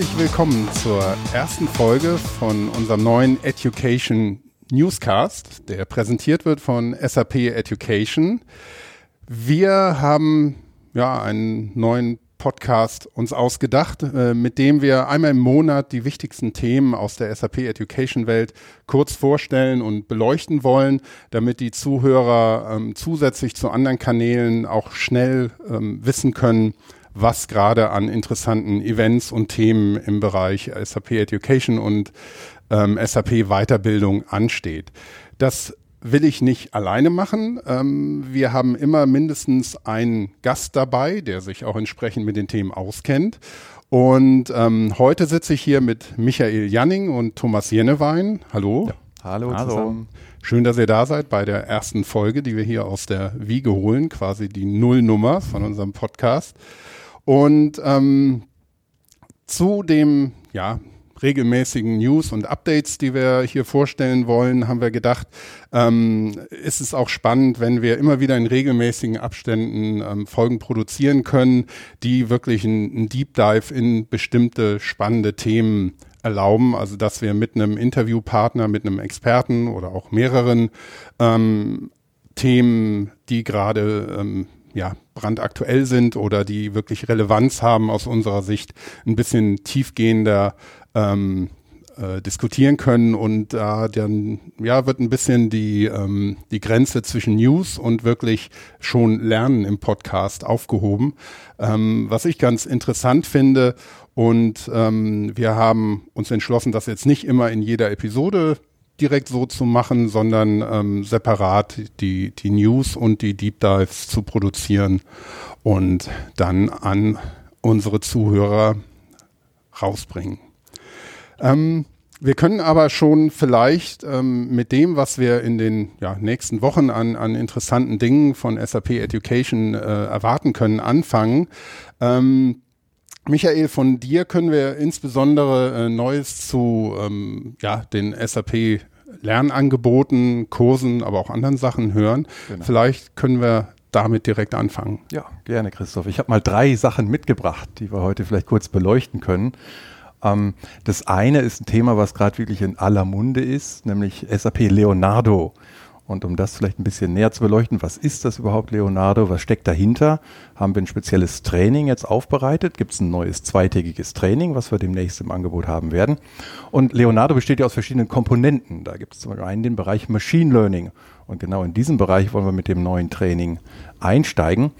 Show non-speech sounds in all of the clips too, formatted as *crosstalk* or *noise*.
Herzlich willkommen zur ersten Folge von unserem neuen Education Newscast, der präsentiert wird von SAP Education. Wir haben ja einen neuen Podcast uns ausgedacht, äh, mit dem wir einmal im Monat die wichtigsten Themen aus der SAP Education Welt kurz vorstellen und beleuchten wollen, damit die Zuhörer ähm, zusätzlich zu anderen Kanälen auch schnell ähm, wissen können, was gerade an interessanten Events und Themen im Bereich SAP Education und ähm, SAP Weiterbildung ansteht. Das will ich nicht alleine machen. Ähm, wir haben immer mindestens einen Gast dabei, der sich auch entsprechend mit den Themen auskennt. Und ähm, heute sitze ich hier mit Michael Janning und Thomas Jennewein. Hallo. Ja. Hallo, Hallo zusammen. Schön, dass ihr da seid bei der ersten Folge, die wir hier aus der Wiege holen, quasi die Nullnummer von unserem Podcast. Und ähm, zu dem ja, regelmäßigen News und Updates, die wir hier vorstellen wollen, haben wir gedacht, ähm, ist es auch spannend, wenn wir immer wieder in regelmäßigen Abständen ähm, Folgen produzieren können, die wirklich einen Deep Dive in bestimmte spannende Themen erlauben, also dass wir mit einem Interviewpartner, mit einem Experten oder auch mehreren ähm, Themen, die gerade ähm, ja, brandaktuell sind oder die wirklich Relevanz haben aus unserer Sicht, ein bisschen tiefgehender ähm, äh, diskutieren können. Und da äh, dann ja wird ein bisschen die ähm, die Grenze zwischen News und wirklich schon Lernen im Podcast aufgehoben, ähm, was ich ganz interessant finde und ähm, wir haben uns entschlossen, das jetzt nicht immer in jeder Episode direkt so zu machen, sondern ähm, separat die, die News und die Deep Dives zu produzieren und dann an unsere Zuhörer rausbringen. Ähm, wir können aber schon vielleicht ähm, mit dem, was wir in den ja, nächsten Wochen an, an interessanten Dingen von SAP Education äh, erwarten können, anfangen. Ähm, Michael, von dir können wir insbesondere äh, Neues zu ähm, ja, den SAP Lernangeboten, Kursen, aber auch anderen Sachen hören. Genau. Vielleicht können wir damit direkt anfangen. Ja, gerne, Christoph. Ich habe mal drei Sachen mitgebracht, die wir heute vielleicht kurz beleuchten können. Ähm, das eine ist ein Thema, was gerade wirklich in aller Munde ist, nämlich SAP Leonardo. Und um das vielleicht ein bisschen näher zu beleuchten, was ist das überhaupt Leonardo, was steckt dahinter, haben wir ein spezielles Training jetzt aufbereitet. Gibt es ein neues zweitägiges Training, was wir demnächst im Angebot haben werden. Und Leonardo besteht ja aus verschiedenen Komponenten. Da gibt es zum Beispiel einen den Bereich Machine Learning. Und genau in diesem Bereich wollen wir mit dem neuen Training einsteigen.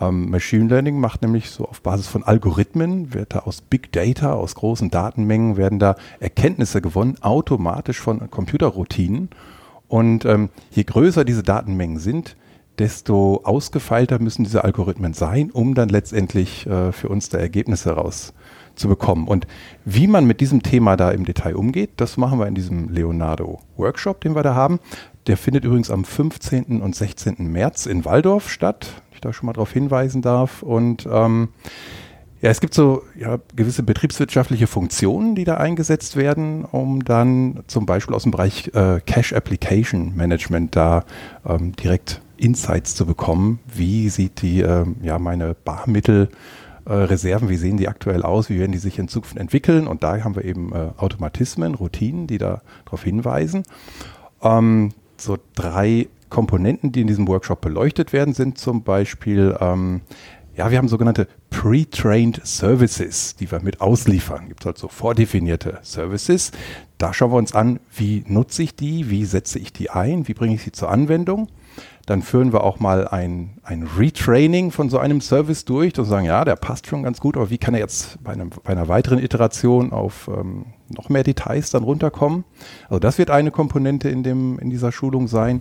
Ähm, Machine Learning macht nämlich so auf Basis von Algorithmen, wird da aus Big Data, aus großen Datenmengen, werden da Erkenntnisse gewonnen, automatisch von Computerroutinen. Und ähm, je größer diese Datenmengen sind, desto ausgefeilter müssen diese Algorithmen sein, um dann letztendlich äh, für uns da Ergebnisse rauszubekommen. Und wie man mit diesem Thema da im Detail umgeht, das machen wir in diesem Leonardo Workshop, den wir da haben. Der findet übrigens am 15. und 16. März in Waldorf statt, ich da schon mal darauf hinweisen darf. Und ähm, ja, es gibt so ja, gewisse betriebswirtschaftliche Funktionen, die da eingesetzt werden, um dann zum Beispiel aus dem Bereich äh, Cash Application Management da ähm, direkt Insights zu bekommen. Wie sieht die, äh, ja, meine Barmittelreserven, äh, wie sehen die aktuell aus, wie werden die sich in Zukunft entwickeln? Und da haben wir eben äh, Automatismen, Routinen, die da darauf hinweisen. Ähm, so drei Komponenten, die in diesem Workshop beleuchtet werden, sind zum Beispiel ähm, ja, wir haben sogenannte Pre-Trained Services, die wir mit ausliefern. Gibt halt so vordefinierte Services. Da schauen wir uns an, wie nutze ich die, wie setze ich die ein, wie bringe ich sie zur Anwendung. Dann führen wir auch mal ein, ein Retraining von so einem Service durch und sagen, ja, der passt schon ganz gut, aber wie kann er jetzt bei, einem, bei einer weiteren Iteration auf ähm, noch mehr Details dann runterkommen? Also das wird eine Komponente in, dem, in dieser Schulung sein.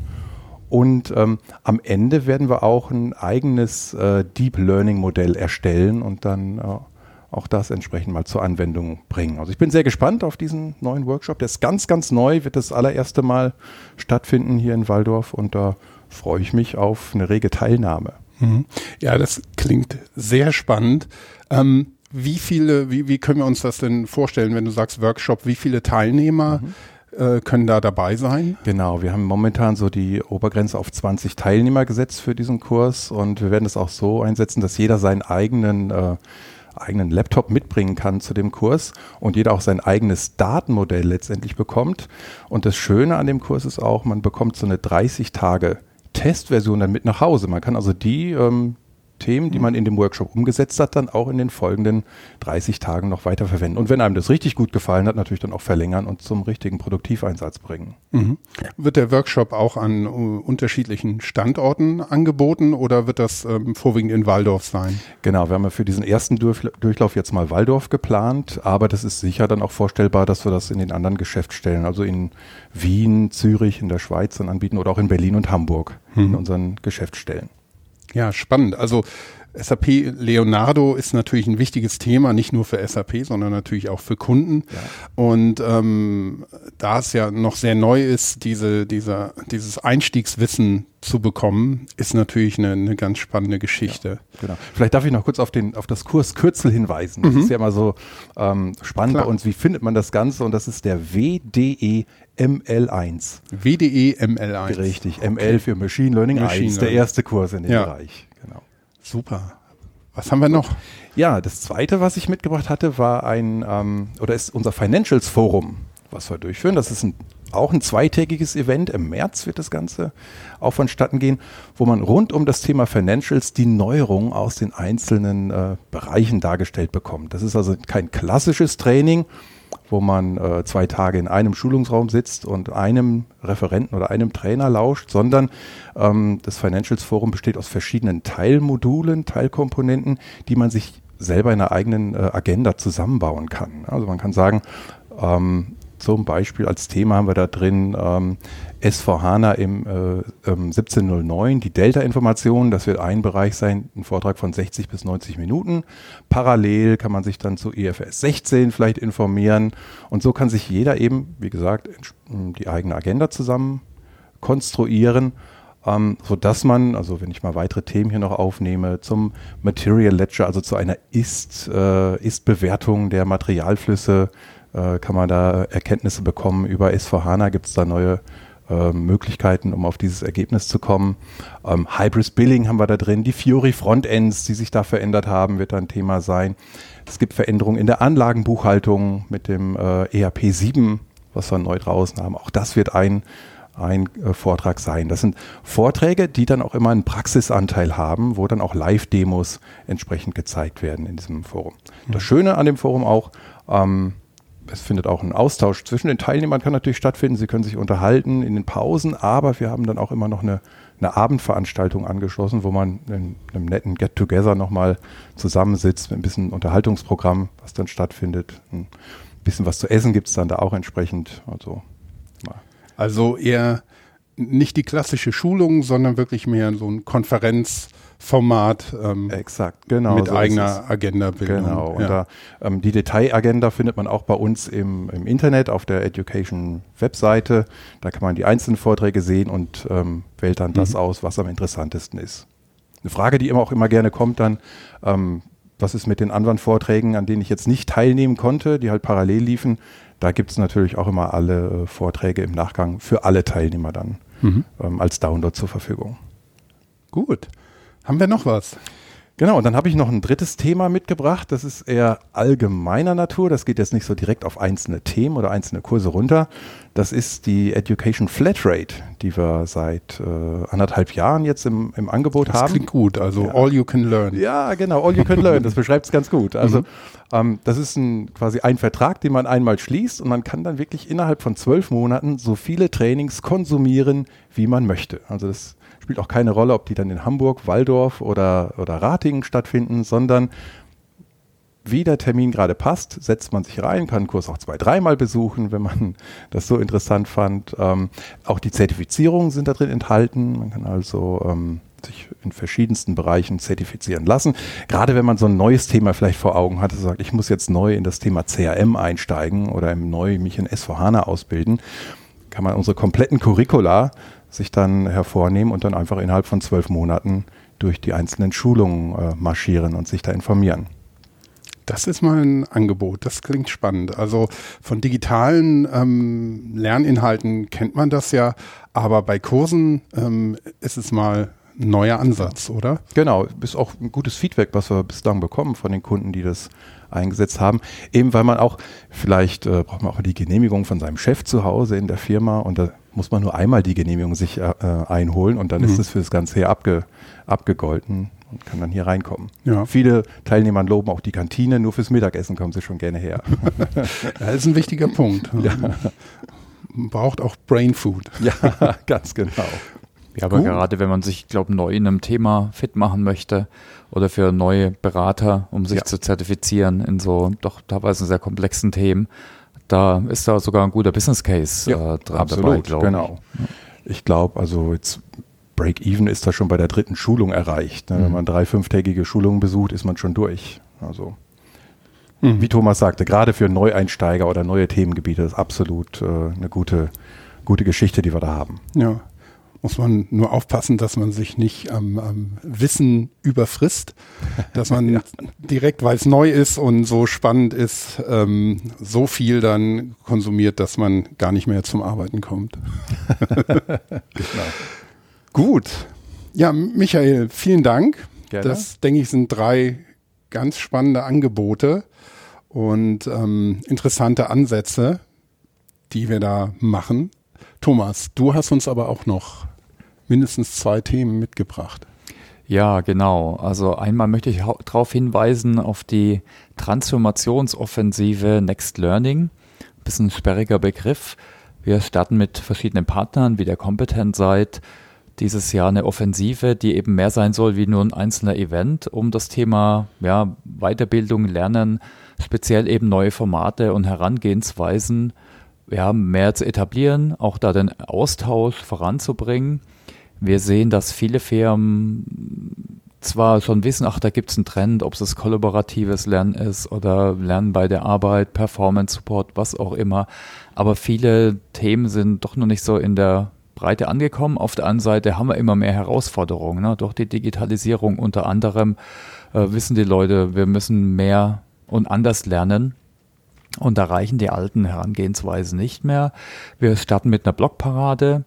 Und ähm, am Ende werden wir auch ein eigenes äh, Deep Learning Modell erstellen und dann äh, auch das entsprechend mal zur Anwendung bringen. Also ich bin sehr gespannt auf diesen neuen Workshop. Der ist ganz, ganz neu, wird das allererste Mal stattfinden hier in Waldorf und da freue ich mich auf eine rege Teilnahme. Mhm. Ja, das klingt sehr spannend. Ähm, wie viele, wie, wie können wir uns das denn vorstellen, wenn du sagst Workshop, wie viele Teilnehmer mhm äh, können da dabei sein? Genau, wir haben momentan so die Obergrenze auf 20 Teilnehmer gesetzt für diesen Kurs und wir werden es auch so einsetzen, dass jeder seinen eigenen äh, eigenen Laptop mitbringen kann zu dem Kurs und jeder auch sein eigenes Datenmodell letztendlich bekommt. Und das Schöne an dem Kurs ist auch, man bekommt so eine 30 Tage Testversion dann mit nach Hause. Man kann also die ähm, Themen, die man in dem Workshop umgesetzt hat, dann auch in den folgenden 30 Tagen noch weiter verwenden. Und wenn einem das richtig gut gefallen hat, natürlich dann auch verlängern und zum richtigen Produktiveinsatz bringen. Mhm. Wird der Workshop auch an uh, unterschiedlichen Standorten angeboten oder wird das ähm, vorwiegend in Waldorf sein? Genau, wir haben ja für diesen ersten Durch Durchlauf jetzt mal Waldorf geplant, aber das ist sicher dann auch vorstellbar, dass wir das in den anderen Geschäftsstellen, also in Wien, Zürich, in der Schweiz dann anbieten oder auch in Berlin und Hamburg mhm. in unseren Geschäftsstellen. Ja, spannend. Also SAP Leonardo ist natürlich ein wichtiges Thema, nicht nur für SAP, sondern natürlich auch für Kunden. Ja. Und ähm, da es ja noch sehr neu ist, diese, dieser, dieses Einstiegswissen zu bekommen, ist natürlich eine, eine ganz spannende Geschichte. Ja, genau. Vielleicht darf ich noch kurz auf, den, auf das Kurskürzel hinweisen. Das mhm. ist ja immer so ähm, spannend Klar. bei uns. Wie findet man das Ganze? Und das ist der WDE ML1. WDE ML1. Richtig, okay. ML für Machine Learning Machine 1, Learning. der erste Kurs in dem ja. Bereich. Genau. Super. Was haben wir noch? Ja, das zweite, was ich mitgebracht hatte, war ein, ähm, oder ist unser Financials Forum, was wir durchführen. Das ist ein, auch ein zweitägiges Event. Im März wird das Ganze auch vonstatten gehen, wo man rund um das Thema Financials die Neuerungen aus den einzelnen äh, Bereichen dargestellt bekommt. Das ist also kein klassisches Training, wo man äh, zwei Tage in einem Schulungsraum sitzt und einem Referenten oder einem Trainer lauscht, sondern ähm, das Financials Forum besteht aus verschiedenen Teilmodulen, Teilkomponenten, die man sich selber in einer eigenen äh, Agenda zusammenbauen kann. Also man kann sagen, ähm, zum Beispiel als Thema haben wir da drin ähm, S4HANA im äh, 1709, ähm, die Delta-Informationen, das wird ein Bereich sein, ein Vortrag von 60 bis 90 Minuten. Parallel kann man sich dann zu EFS 16 vielleicht informieren und so kann sich jeder eben, wie gesagt, die eigene Agenda zusammen konstruieren, ähm, sodass man, also wenn ich mal weitere Themen hier noch aufnehme, zum Material Ledger, also zu einer Ist, äh, Ist-Bewertung der Materialflüsse, äh, kann man da Erkenntnisse bekommen. Über S4HANA gibt es da neue äh, Möglichkeiten, um auf dieses Ergebnis zu kommen. Ähm, Hybris Billing haben wir da drin, die Fiori Frontends, die sich da verändert haben, wird da ein Thema sein. Es gibt Veränderungen in der Anlagenbuchhaltung mit dem äh, ERP 7, was wir neu draußen haben. Auch das wird ein ein äh, Vortrag sein. Das sind Vorträge, die dann auch immer einen Praxisanteil haben, wo dann auch Live-Demos entsprechend gezeigt werden in diesem Forum. Das mhm. Schöne an dem Forum auch, ähm, es findet auch ein Austausch zwischen den Teilnehmern kann natürlich stattfinden. Sie können sich unterhalten in den Pausen, aber wir haben dann auch immer noch eine, eine Abendveranstaltung angeschlossen, wo man in einem netten Get-Together nochmal zusammensitzt mit ein bisschen Unterhaltungsprogramm, was dann stattfindet. Ein bisschen was zu essen gibt es dann da auch entsprechend. Also, also eher nicht die klassische Schulung, sondern wirklich mehr so ein Konferenz- Format ähm, Exakt, genau, mit so eigener Agenda. Genau, und ja. da, ähm, die Detailagenda findet man auch bei uns im, im Internet auf der Education-Webseite. Da kann man die einzelnen Vorträge sehen und ähm, wählt dann mhm. das aus, was am interessantesten ist. Eine Frage, die immer auch immer gerne kommt dann, ähm, was ist mit den anderen Vorträgen, an denen ich jetzt nicht teilnehmen konnte, die halt parallel liefen. Da gibt es natürlich auch immer alle äh, Vorträge im Nachgang für alle Teilnehmer dann mhm. ähm, als Download zur Verfügung. Gut. Haben wir noch was? Genau, und dann habe ich noch ein drittes Thema mitgebracht. Das ist eher allgemeiner Natur. Das geht jetzt nicht so direkt auf einzelne Themen oder einzelne Kurse runter. Das ist die Education Flatrate, die wir seit äh, anderthalb Jahren jetzt im, im Angebot das haben. Das klingt gut, also ja. all you can learn. Ja, genau, all you can learn. Das *laughs* beschreibt es ganz gut. Also mhm. ähm, das ist ein, quasi ein Vertrag, den man einmal schließt und man kann dann wirklich innerhalb von zwölf Monaten so viele Trainings konsumieren, wie man möchte. Also das spielt auch keine Rolle, ob die dann in Hamburg, Waldorf oder, oder Ratingen stattfinden, sondern wie der Termin gerade passt, setzt man sich rein, kann den Kurs auch zwei, dreimal besuchen, wenn man *laughs* das so interessant fand. Ähm, auch die Zertifizierungen sind da drin enthalten. Man kann also ähm, sich in verschiedensten Bereichen zertifizieren lassen. Gerade wenn man so ein neues Thema vielleicht vor Augen hat, sagt, ich muss jetzt neu in das Thema CRM einsteigen oder im neu mich in S4HANA ausbilden, kann man unsere kompletten Curricula sich dann hervornehmen und dann einfach innerhalb von zwölf Monaten durch die einzelnen Schulungen äh, marschieren und sich da informieren. Das ist mal ein Angebot, das klingt spannend. Also von digitalen ähm, Lerninhalten kennt man das ja, aber bei Kursen ähm, ist es mal ein neuer Ansatz, oder? Genau, ist auch ein gutes Feedback, was wir bislang bekommen von den Kunden, die das eingesetzt haben. Eben weil man auch, vielleicht äh, braucht man auch die Genehmigung von seinem Chef zu Hause in der Firma und da muss man nur einmal die Genehmigung sich äh, einholen und dann mhm. ist es für das Ganze hier abge, abgegolten und kann dann hier reinkommen. Ja. Viele Teilnehmer loben auch die Kantine, nur fürs Mittagessen kommen sie schon gerne her. *laughs* das ist ein wichtiger Punkt. *laughs* Ja. Man braucht auch Brain Food. *laughs* Ja, ganz genau. Ja, aber Gut. gerade wenn man sich, glaube neu in einem Thema fit machen möchte oder für neue Berater, um sich ja. zu zertifizieren in so doch teilweise sehr komplexen Themen, da ist da sogar ein guter Business Case ja, äh, dran absolut, dabei, genau. Ich, ich glaube, also jetzt Break-Even ist da schon bei der dritten Schulung erreicht. Ne? Mhm. Wenn man drei fünftägige Schulungen besucht, ist man schon durch. Also mhm. wie Thomas sagte, gerade für Neueinsteiger oder neue Themengebiete ist absolut äh, eine gute, gute Geschichte, die wir da haben. Ja muss man nur aufpassen, dass man sich nicht am, am Wissen überfrisst, dass man *laughs* ja. direkt, weil es neu ist und so spannend ist, ähm, so viel dann konsumiert, dass man gar nicht mehr zum Arbeiten kommt. *laughs* genau. Gut. Ja, Michael, vielen Dank. Gerne. Das, denke ich, sind drei ganz spannende Angebote und ähm, interessante Ansätze, die wir da machen. Thomas, du hast uns aber auch noch mindestens zwei Themen mitgebracht. Ja, genau. Also einmal möchte ich darauf hinweisen auf die Transformationsoffensive Next Learning. Bisschen sperriger Begriff. Wir starten mit verschiedenen Partnern wie der Competent Site dieses Jahr eine Offensive, die eben mehr sein soll wie nur ein einzelner Event, um das Thema ja, Weiterbildung, Lernen, speziell eben neue Formate und Herangehensweisen ja, mehr zu etablieren, auch da den Austausch voranzubringen wir sehen, dass viele Firmen zwar schon wissen, ach, da gibt es einen Trend, ob es kollaboratives Lernen ist oder Lernen bei der Arbeit, Performance Support, was auch immer, aber viele Themen sind doch noch nicht so in der Breite angekommen. Auf der anderen Seite haben wir immer mehr Herausforderungen. Ne? Durch die Digitalisierung unter anderem äh, wissen die Leute, wir müssen mehr und anders lernen. Und da reichen die alten Herangehensweisen nicht mehr. Wir starten mit einer Blogparade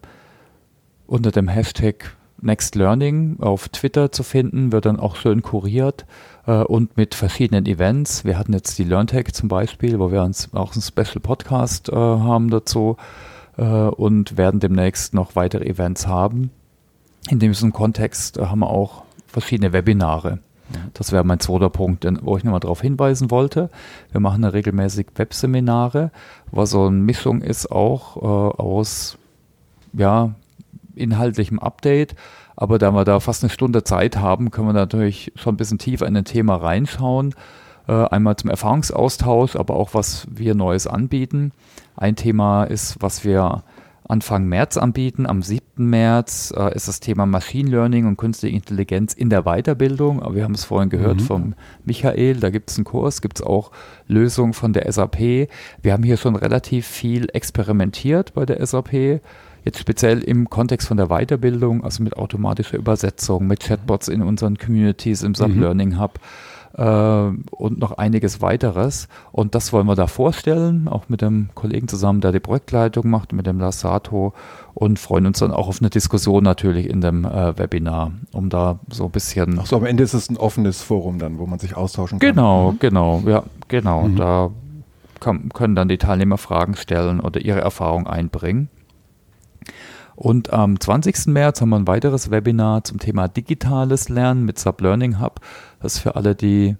unter dem Hashtag Next Learning auf Twitter zu finden, wird dann auch schön kuriert äh, und mit verschiedenen Events. Wir hatten jetzt die LearnTech zum Beispiel, wo wir uns auch einen Special Podcast äh, haben dazu äh, und werden demnächst noch weitere Events haben. In diesem Kontext äh, haben wir auch verschiedene Webinare. Das wäre mein zweiter Punkt, wo ich nochmal darauf hinweisen wollte. Wir machen ja regelmäßig Webseminare, was so eine Mischung ist auch äh, aus ja, inhaltlichem Update. Aber da wir da fast eine Stunde Zeit haben, können wir natürlich schon ein bisschen tiefer in ein Thema reinschauen. Äh, einmal zum Erfahrungsaustausch, aber auch was wir Neues anbieten. Ein Thema ist, was wir Anfang März anbieten. Am 7. März äh, ist das Thema Machine Learning und künstliche Intelligenz in der Weiterbildung. Wir haben es vorhin gehört mhm. vom Michael, da gibt es einen Kurs, gibt es auch Lösungen von der SAP. Wir haben hier schon relativ viel experimentiert bei der SAP. Jetzt speziell im Kontext von der Weiterbildung, also mit automatischer Übersetzung, mit Chatbots in unseren Communities im Sublearning mhm. Hub äh, und noch einiges weiteres. Und das wollen wir da vorstellen, auch mit dem Kollegen zusammen, der die Projektleitung macht, mit dem Lassato und freuen uns dann auch auf eine Diskussion natürlich in dem äh, Webinar, um da so ein bisschen. Ach so, am Ende ist es ein offenes Forum dann, wo man sich austauschen kann. Genau, mhm. genau, ja, genau. Mhm. Da kann, können dann die Teilnehmer Fragen stellen oder ihre Erfahrung einbringen. Und am 20. März haben wir ein weiteres Webinar zum Thema digitales Lernen mit Sublearning Hub. Das ist für alle, die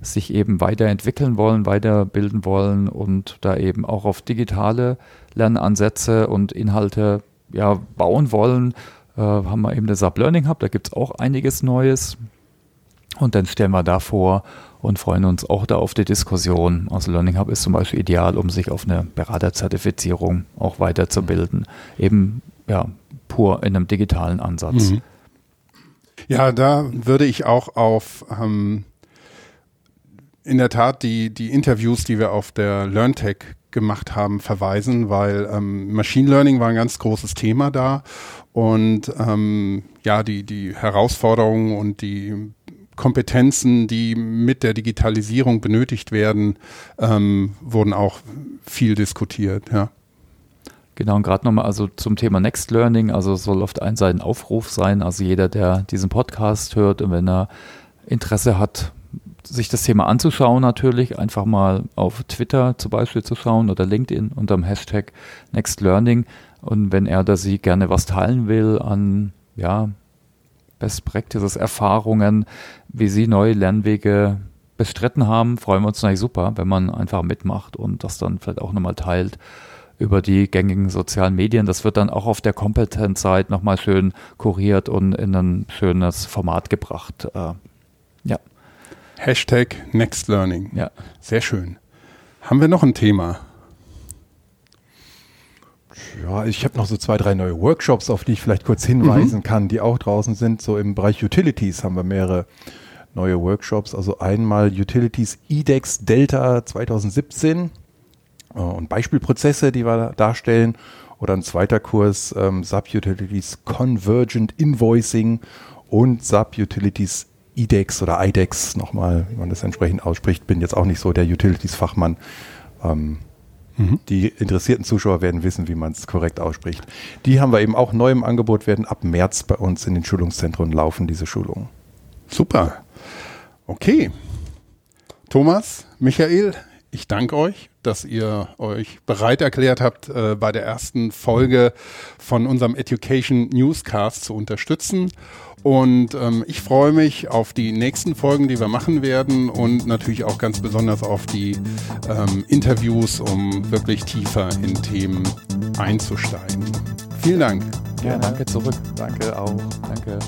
sich eben weiterentwickeln wollen, weiterbilden wollen und da eben auch auf digitale Lernansätze und Inhalte ja, bauen wollen, äh, haben wir eben den Sublearning Hub. Da gibt es auch einiges Neues. Und dann stellen wir da vor und freuen uns auch da auf die Diskussion. Also Learning Hub ist zum Beispiel ideal, um sich auf eine Beraterzertifizierung auch weiterzubilden. Eben ja, pur in einem digitalen Ansatz. Mhm. Ja, da würde ich auch auf ähm, in der Tat die, die Interviews, die wir auf der LearnTech gemacht haben, verweisen, weil ähm, Machine Learning war ein ganz großes Thema da und ähm, ja, die, die Herausforderungen und die Kompetenzen, die mit der Digitalisierung benötigt werden, ähm, wurden auch viel diskutiert, ja. Genau, und gerade nochmal also zum Thema Next Learning, also es soll Seite ein Aufruf sein, also jeder, der diesen Podcast hört und wenn er Interesse hat, sich das Thema anzuschauen natürlich, einfach mal auf Twitter zum Beispiel zu schauen oder LinkedIn unter dem Hashtag Next Learning. Und wenn er oder sie gerne was teilen will an ja, Best Practices, Erfahrungen, wie sie neue Lernwege bestritten haben, freuen wir uns natürlich super, wenn man einfach mitmacht und das dann vielleicht auch nochmal teilt über die gängigen sozialen Medien. Das wird dann auch auf der Competent-Seite nochmal schön kuriert und in ein schönes Format gebracht. Äh, ja. Hashtag Next Learning. Ja. Sehr schön. Haben wir noch ein Thema? Ja, ich habe noch so zwei, drei neue Workshops, auf die ich vielleicht kurz hinweisen mhm. kann, die auch draußen sind. So im Bereich Utilities haben wir mehrere neue Workshops. Also einmal Utilities IDEX Delta 2017 äh, und Beispielprozesse, die wir darstellen. Oder ein zweiter Kurs ähm, Sub-Utilities Convergent Invoicing und Sub-Utilities IDEX oder IDEX nochmal, wie man das entsprechend ausspricht. Bin jetzt auch nicht so der Utilities-Fachmann. Ähm, mhm. Die interessierten Zuschauer werden wissen, wie man es korrekt ausspricht. Die haben wir eben auch neu im Angebot, werden ab März bei uns in den Schulungszentren laufen, diese Schulungen. Super. Okay. Thomas, Michael, ich danke euch, dass ihr euch bereit erklärt habt, äh, bei der ersten Folge von unserem Education Newscast zu unterstützen. Und ähm, ich freue mich auf die nächsten Folgen, die wir machen werden und natürlich auch ganz besonders auf die ähm, Interviews, um wirklich tiefer in Themen einzusteigen. Vielen Dank. Ja, danke zurück. Danke auch. Danke.